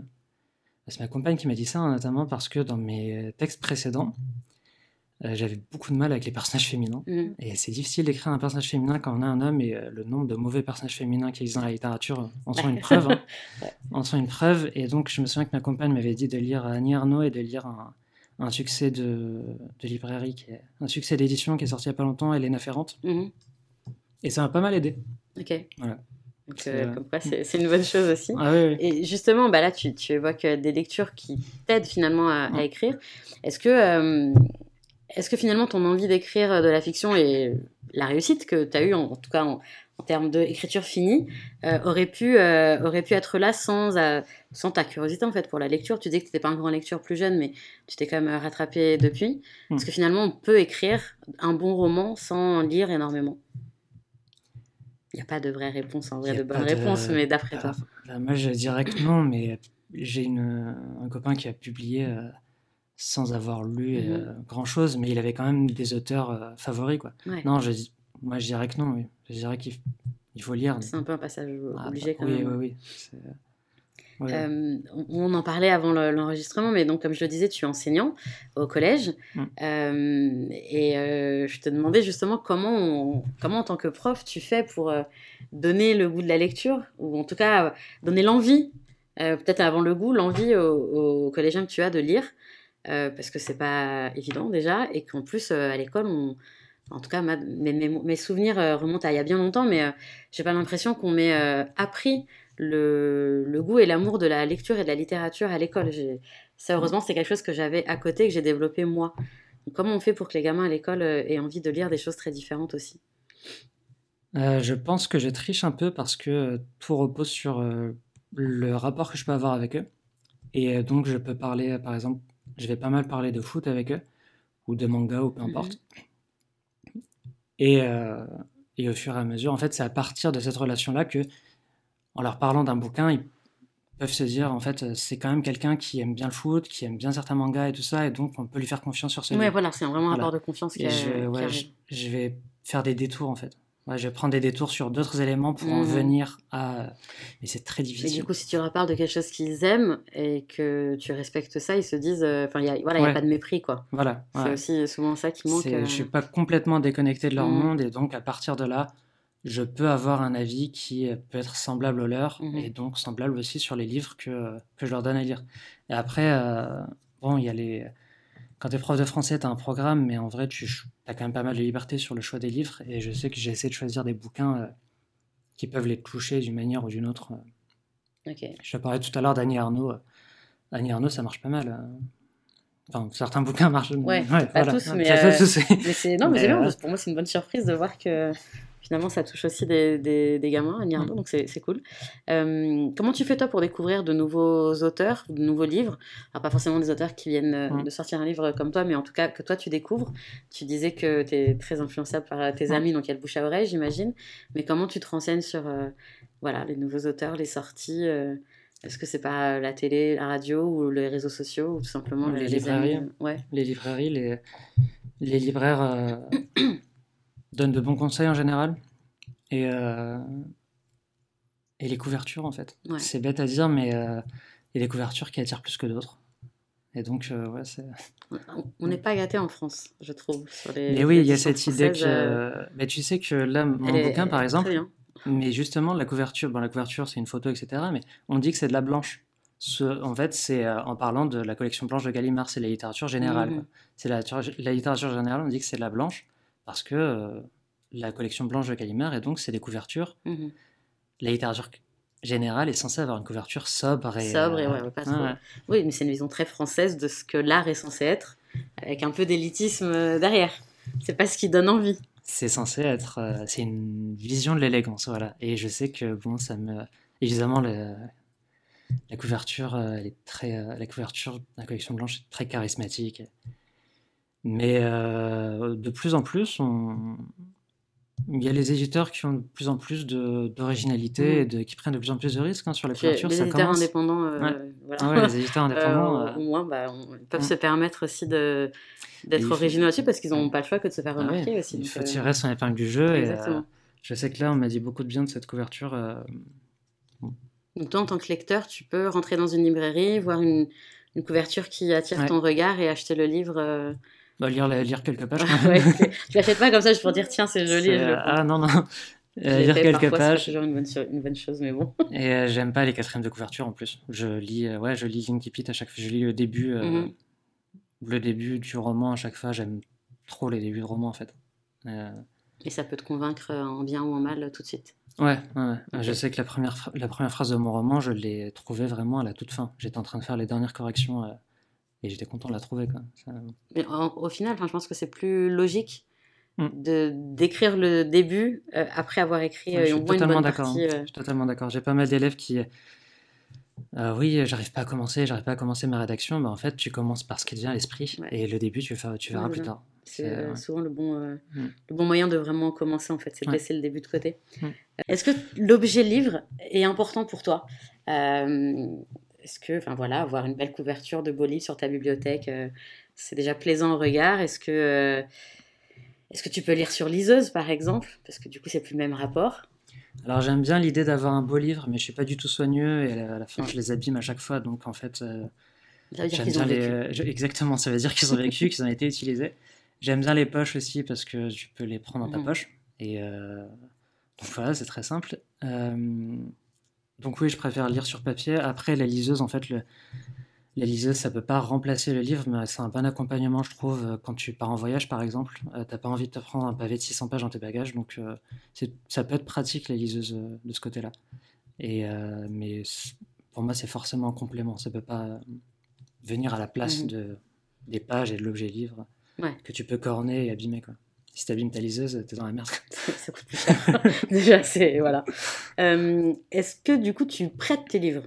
c'est ma compagne qui m'a dit ça, hein, notamment parce que dans mes textes précédents, euh, j'avais beaucoup de mal avec les personnages féminins. Mm. Et c'est difficile d'écrire un personnage féminin quand on a un homme, et euh, le nombre de mauvais personnages féminins qui existent dans la littérature en sont une preuve. Hein. En sont une preuve. Et donc, je me souviens que ma compagne m'avait dit de lire Annie Arnaud et de lire un, un succès de, de, librairie, qui est, un succès d'édition qui est sorti il n'y a pas longtemps, Elena Ferrante. Mm-hmm. Et ça m'a pas mal aidé. Ok. Voilà. Euh, c'est une bonne chose aussi. Ah et justement, bah là, tu, tu, évoques des lectures qui t'aident finalement à, écrire. Est-ce que est-ce que finalement ton envie d'écrire euh, de la fiction et la réussite que tu as eue, en, tout cas en, termes d'écriture finie, euh, aurait, pu, euh, aurait pu être là sans, sans ta curiosité en fait pour la lecture? Tu dis que tu n'étais pas un grand lecture plus jeune, mais tu t'es quand même rattrapé depuis. Parce hmm. que finalement, on peut écrire un bon roman sans lire énormément? Il n'y a pas de vraie réponse, en vrai, de bonne réponse, mais d'après toi. Bah, moi, je dirais que non, mais j'ai un copain qui a publié sans avoir lu mmh grand chose, mais il avait quand même des auteurs favoris, quoi. Non, je, moi, je dirais que non, oui. Je dirais qu'il faut lire. C'est un peu un passage ah, obligé, bah, quand même. Oui, oui, oui. Euh, on en parlait avant l'enregistrement, mais donc comme je le disais, tu es enseignant au collège. Mm. Euh, et euh, je te demandais justement comment, comment en tant que prof tu fais pour donner le goût de la lecture, ou en tout cas donner l'envie, peut-être avant le goût, l'envie aux, collégiens que tu as de lire, parce que c'est pas évident déjà, et qu'en plus à l'école, en tout cas, mes, souvenirs remontent à il y a bien longtemps, mais j'ai pas l'impression qu'on m'ait appris le, goût et l'amour de la lecture et de la littérature à l'école. Ça, heureusement, c'est quelque chose que j'avais à côté, que j'ai développé moi. comment on fait pour que les gamins à l'école euh, aient envie de lire des choses très différentes aussi? Euh, Je pense que je triche un peu parce que euh, tout repose sur le rapport que je peux avoir avec eux. Et donc, je peux parler, par exemple, je vais pas mal parler de foot avec eux, ou de manga, ou peu mhm. importe. Et, et, au fur et à mesure, en fait, c'est à partir de cette relation-là que en leur parlant d'un bouquin, ils peuvent se dire en fait c'est quand même quelqu'un qui aime bien le foot, qui aime bien certains mangas et tout ça, et donc on peut lui faire confiance sur ce Ouais, voilà, c'est vraiment un rapport de confiance. Qui je, vais faire des détours en fait. Je vais prendre des détours sur d'autres éléments pour en mhm. venir à. Mais c'est très difficile. Et du coup, si tu leur parles de quelque chose qu'ils aiment et que tu respectes ça, ils se disent. Euh, enfin, il n'y voilà, a pas de mépris, quoi. Voilà. C'est aussi souvent ça qui manque. Je ne suis pas complètement déconnecté de leur mhm. monde et donc à partir de là, je peux avoir un avis qui peut être semblable au leur mmh et donc semblable aussi sur les livres que, que je leur donne à lire. Et après, euh, bon, il y a les. Quand tu es prof de français, tu as un programme, mais en vrai, tu as quand même pas mal de liberté sur le choix des livres. Et je sais que j'ai essayé de choisir des bouquins euh, qui peuvent les toucher d'une manière ou d'une autre. Je te parlais tout à l'heure d'Annie Arnaud. Annie Arnaud, ça marche pas mal. Enfin, certains bouquins marchent. Ouais, pas tous, mais, euh, mais c'est non, mais, mais bien. Pour moi, c'est une bonne surprise de voir que finalement, ça touche aussi des, des, gamins à mm. donc c'est cool. Euh, comment tu fais toi pour découvrir de nouveaux auteurs, de nouveaux livres? Alors pas forcément des auteurs qui viennent euh, mm. de sortir un livre comme toi, mais en tout cas que toi tu découvres. Tu disais que tu es très influençable par euh, tes amis, donc il y a le bouche à oreille, j'imagine. Mais comment tu te renseignes sur voilà, les nouveaux auteurs, les sorties est-ce que c'est pas la télé, la radio ou les réseaux sociaux ou tout simplement les, librairies ouais. Les librairies, les, les libraires donne de bons conseils en général. Et, euh, et les couvertures, en fait. C'est bête à dire, mais euh, il y a des couvertures qui attirent plus que d'autres. Et donc, euh, ouais, c'est. On n'est pas gâté en France, je trouve. Sur les, mais oui, il y a cette idée que. Mais tu sais que là, mon bouquin, par exemple. Mais justement, la couverture, bon, la couverture, c'est une photo, etc. Mais on dit que c'est de la blanche. Ce, en fait, c'est en parlant de la collection blanche de Gallimard, c'est la littérature générale. Mmh. C'est la, la, littérature générale, on dit que c'est de la blanche parce que euh, la collection blanche de Gallimard, et donc c'est des couvertures. Mhm. La littérature générale est censée avoir une couverture sobre et. Sobre et ouais, pas trop. Oui, mais c'est une vision très française de ce que l'art est censé être, avec un peu d'élitisme euh, derrière. C'est pas ce qui donne envie. C'est censé être. Euh, c'est une vision de l'élégance, voilà. Et je sais que, bon, ça me. Évidemment, la couverture, elle est très. la couverture de la collection blanche est très charismatique. Mais euh, de plus en plus, il y a les éditeurs qui ont de plus en plus d'originalité mmh. et qui prennent de plus en plus de risques hein, sur la couverture. Les éditeurs indépendants, euh, voilà. les éditeurs indépendants. Euh, au moins, bah, peuvent se permettre aussi d'être originaux là-dessus parce qu'ils n'ont pas le choix que de se faire ah remarquer aussi. Il faut tirer son épingle du jeu. Et, je sais que là, on m'a dit beaucoup de bien de cette couverture. Donc toi, en tant que lecteur, tu peux rentrer dans une librairie, voir une, une couverture qui attire ton regard et acheter le livre bah, lire, lire quelques pages. Ouais, je l'achète pas comme ça, juste pour dire tiens, c'est joli. ah non, non. Euh, lire quelques pages. C'est toujours une bonne, une bonne, chose, mais bon. Et euh, j'aime pas les quatrièmes de couverture en plus. Je lis, euh, ouais, je lis Linkipit à chaque fois. Je lis le début, mhm. le début du roman à chaque fois. J'aime trop les débuts de roman en fait. Et ça peut te convaincre en bien ou en mal tout de suite. Ouais, ouais, Je sais que la première, la première phrase de mon roman, je l'ai trouvée vraiment à la toute fin. J'étais en train de faire les dernières corrections et j'étais content de la trouver. Quoi. Mais au final, je pense que c'est plus logique mm. de d'écrire le début euh, après avoir écrit euh, je suis totalement d'accord. Euh. Je suis totalement d'accord. J'ai pas mal d'élèves qui oui, j'arrive pas à commencer, j'arrive pas à commencer ma rédaction, mais en fait, tu commences par ce qui te vient à l'esprit et le début, tu, tu verras plus tard. C'est souvent le bon, mm. le bon moyen de vraiment commencer, en fait, c'est de laisser le début de côté. Mm. Est-ce que l'objet livre est important pour toi? Est-ce que, enfin voilà, avoir une belle couverture de beaux livres sur ta bibliothèque, c'est déjà plaisant au regard Est-ce que, est-ce que tu peux lire sur liseuse, par exemple? Parce que du coup, c'est plus le même rapport. Alors j'aime bien l'idée d'avoir un beau livre, mais je suis pas du tout soigneux et à la fin je les abîme à chaque fois, donc en fait. Euh, ça veut dire qu'ils ont vécu. Exactement, ça veut dire qu'ils ont vécu, qu'ils ont été utilisés. J'aime bien les poches aussi parce que tu peux les prendre dans ta mhm. poche. Et euh, donc voilà, c'est très simple. Euh, donc oui, je préfère lire sur papier. Après, la liseuse, en fait, le, la liseuse, ça peut pas remplacer le livre, mais c'est un bon accompagnement, je trouve, euh, quand tu pars en voyage, par exemple. Tu euh, T'as pas envie de te prendre un pavé de 600 pages dans tes bagages, donc euh, ça peut être pratique, la liseuse, de ce côté-là. Et, mais pour moi, c'est forcément un complément. Ça peut pas venir à la place mmh. de, des pages et de l'objet livre que tu peux corner et abîmer. Quoi. Si abîmes ta liseuse, t'es dans la merde. ça coûte plus cher. Déjà, c'est... Voilà. Est-ce que, du coup, tu prêtes tes livres?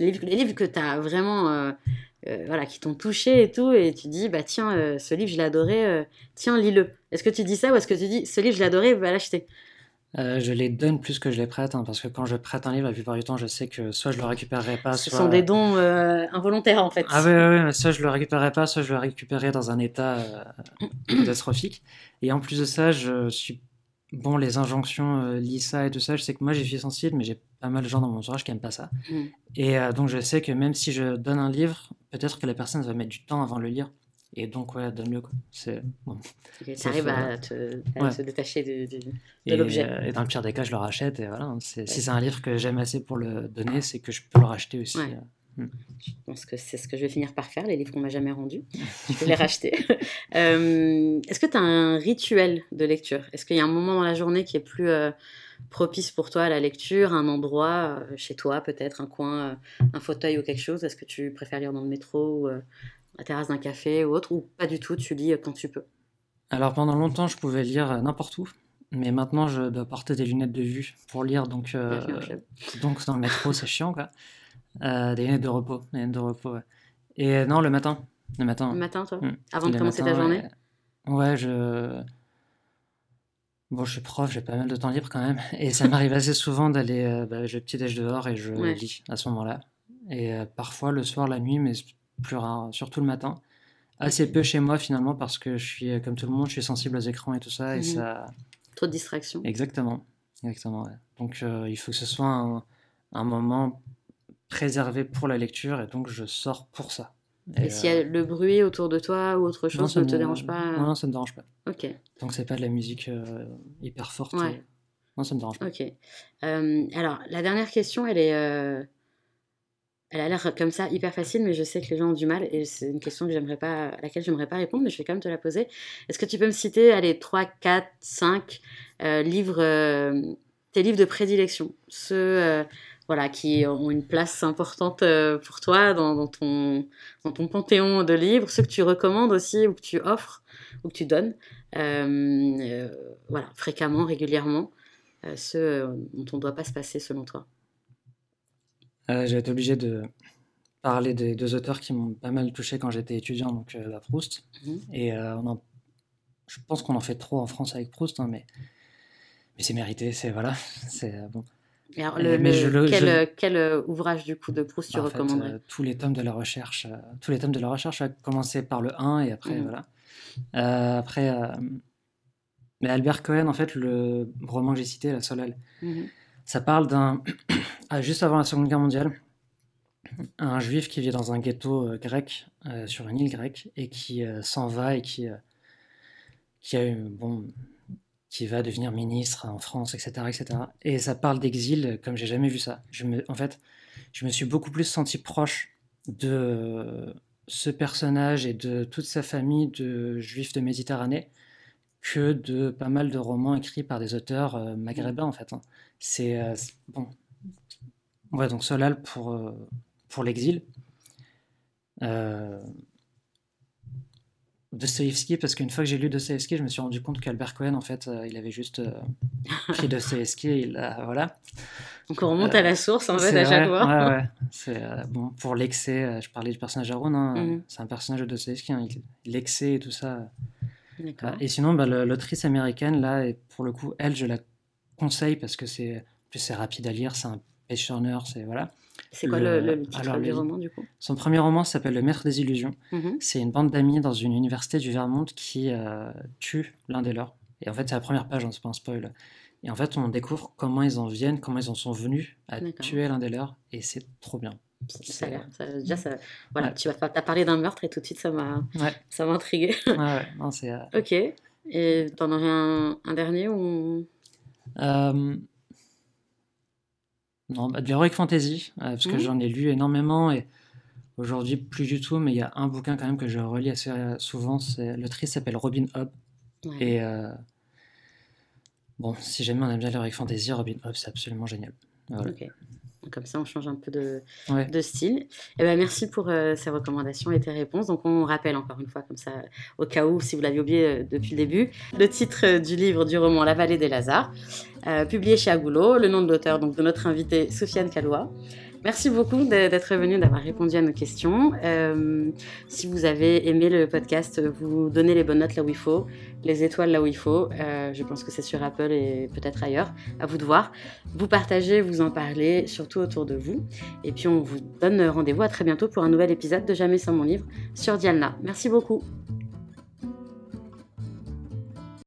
Les livres, que tu as vraiment, euh, euh, voilà, qui t'ont touché et tout, et tu dis, bah tiens, euh, ce livre, je l'ai adoré, tiens, lis-le. Est-ce que tu dis ça ou est-ce que tu dis, ce livre, je l'ai adoré, va l'acheter? Je les donne plus que je les prête, hein, parce que quand je prête un livre, la plupart du temps, je sais que soit je le récupérerai pas, Ce sont des dons involontaires, en fait. Ah oui, oui, oui, soit je le récupérerai pas, soit je le récupérerai dans un état catastrophique. Et en plus de ça, je suis bon, les injonctions, euh, Lisa et tout ça, je sais que moi, j'ai suis sensible, mais j'ai pas mal de gens dans mon entourage qui aiment pas ça. Mm. Et euh, donc, je sais que même si je donne un livre, peut-être que la personne va mettre du temps avant de le lire. Et donc, ouais, donne-le. C'est bon. tu arrives à, te, détacher de, l'objet. Euh, et dans le pire des cas, je le rachète. Et voilà. Si c'est un livre que j'aime assez pour le donner, c'est que je peux le racheter aussi. Hmm. Je pense que c'est ce que je vais finir par faire, les livres qu'on m'a jamais rendus. Je vais les racheter. Euh, est-ce que tu as un rituel de lecture? Est-ce qu'il y a un moment dans la journée qui est plus euh, propice pour toi à la lecture Un endroit, euh, chez toi peut-être, un coin, un fauteuil ou quelque chose? Est-ce que tu préfères lire dans le métro ou la terrasse d'un café ou autre Ou pas du tout, tu lis quand tu peux Alors pendant longtemps, je pouvais lire n'importe où. Mais maintenant, je dois porter des lunettes de vue pour lire, donc, donc dans le métro, c'est chiant, quoi. Euh, des lunettes de repos. Des lunettes de repos Et euh, non, le matin. Le matin. Le matin, toi hmm. Avant de commencer ta journée? ouais. je. Bon, je suis prof, j'ai pas mal de temps libre quand même. Et ça m'arrive assez souvent d'aller. Euh, bah, je petit déj dehors et je lis à ce moment-là. Et parfois le soir, la nuit, mais plus rare, surtout le matin. Assez peu chez moi finalement parce que je suis, comme tout le monde, je suis sensible aux écrans et tout ça. Et mhm. ça... Trop de distractions. Exactement. Exactement Donc il faut que ce soit un, un moment préservé pour la lecture et donc je sors pour ça. Et, s'il y a euh, le bruit autour de toi ou autre chose, ça ne te dérange pas euh Non, ça ne me dérange pas. Ok. Donc c'est pas de la musique euh, hyper forte. Ouais. Non, ça ne me dérange pas. Ok. alors, la dernière question, elle est... Elle a l'air comme ça hyper facile, mais je sais que les gens ont du mal et c'est une question que j'aimerais pas, à laquelle j'aimerais pas répondre, mais je vais quand même te la poser. Est-ce que tu peux me citer, allez, 3, 4, 5 livres, tes livres de prédilection Ceux voilà, qui ont une place importante euh, pour toi dans, ton, dans ton panthéon de livres, ceux que tu recommandes aussi ou que tu offres ou que tu donnes, euh, euh, voilà, fréquemment, régulièrement, ceux dont on ne doit pas se passer selon toi. Je vais être obligé de parler des deux auteurs qui m'ont pas mal touché quand j'étais étudiant, donc la Proust. Mhm. Et on je pense qu'on en fait trop en France avec Proust, hein, mais, mais c'est mérité, c'est voilà, c'est bon. Alors, le, quel, euh, ouvrage du coup de Proust tu recommanderais euh, Tous les tomes de la recherche. Euh, tous les tomes de la recherche, à commencer par le 1 et après, mmh. voilà. après, mais Albert Cohen, en fait, le roman que j'ai cité, La Solal, mmh. Ça parle d'un. Ah, juste avant la Seconde Guerre mondiale, un juif qui vit dans un ghetto grec, sur une île grecque, et qui s'en va et qui, qui a. Bon, qui va devenir ministre en France, etc. etc. Et ça parle d'exil comme j'ai jamais vu ça. Je me, en fait, je me suis beaucoup plus senti proche de ce personnage et de toute sa famille de juifs de Méditerranée que de pas mal de romans écrits par des auteurs euh, maghrébins en fait. Hein. C'est euh, bon. Ouais, donc Solal pour, euh, pour l'exil. Dostoevsky parce qu'une fois que j'ai lu Dostoevsky, je me suis rendu compte qu'Albert Cohen, en fait, euh, il avait juste euh, pris Dostoevsky, il a, voilà. Donc on remonte à la source, en fait, à chaque fois. Ouais, ouais. C'est, euh, bon, pour l'excès, je parlais du personnage Aaron, hein, mm. c'est un personnage de Dostoevsky, hein, l'excès et tout ça, Et sinon, bah, l'autrice américaine, là, et pour le coup, elle, je la conseille parce que c'est c'est rapide à lire, c'est un page turner, c'est voilà. C'est quoi le, titre du roman du coup? Son premier roman s'appelle Le Maître des Illusions. Mm-hmm. C'est une bande d'amis dans une université du Vermont qui euh, tue l'un des leurs. Et en fait, c'est la première page, hein, c'est pas un spoil. Et en fait, on découvre comment ils en viennent, comment ils en sont venus à tuer l'un des leurs, et c'est trop bien. Ça a l'air. déjà, ça, voilà, tu as parlé d'un meurtre et tout de suite, ça m'a, ça m'a intrigué. ouais, non, c'est. Euh, ok. Et t'en aurais un, un dernier ou? Euh... Non, bah, de l'heroic fantasy, euh, parce que mmh. j'en ai lu énormément et aujourd'hui plus du tout, mais il y a un bouquin quand même que je relis assez souvent. C'est l'autrice s'appelle Robin Hobb et euh, bon, si jamais on aime bien l'heroic fantasy, Robin Hobb c'est absolument génial. Ok. Comme ça, on change un peu de, de style. Et eh ben, merci pour euh, ces recommandations et tes réponses. Donc, on rappelle encore une fois, comme ça, au cas où, si vous l'aviez oublié depuis le début, le titre du livre du roman La vallée des Lazars, publié chez Agoulo, le nom de l'auteur, donc de notre invitée Sofiane Calois. Merci beaucoup d'être venu, d'avoir répondu à nos questions. Euh, si vous avez aimé le podcast, vous donnez les bonnes notes là où il faut, les étoiles là où il faut. Euh, je pense que c'est sur Apple et peut-être ailleurs. À vous de voir. Vous partagez, vous en parlez, surtout autour de vous. Et puis on vous donne rendez-vous à très bientôt pour un nouvel épisode de Jamais sans mon livre sur Dialna. Merci beaucoup.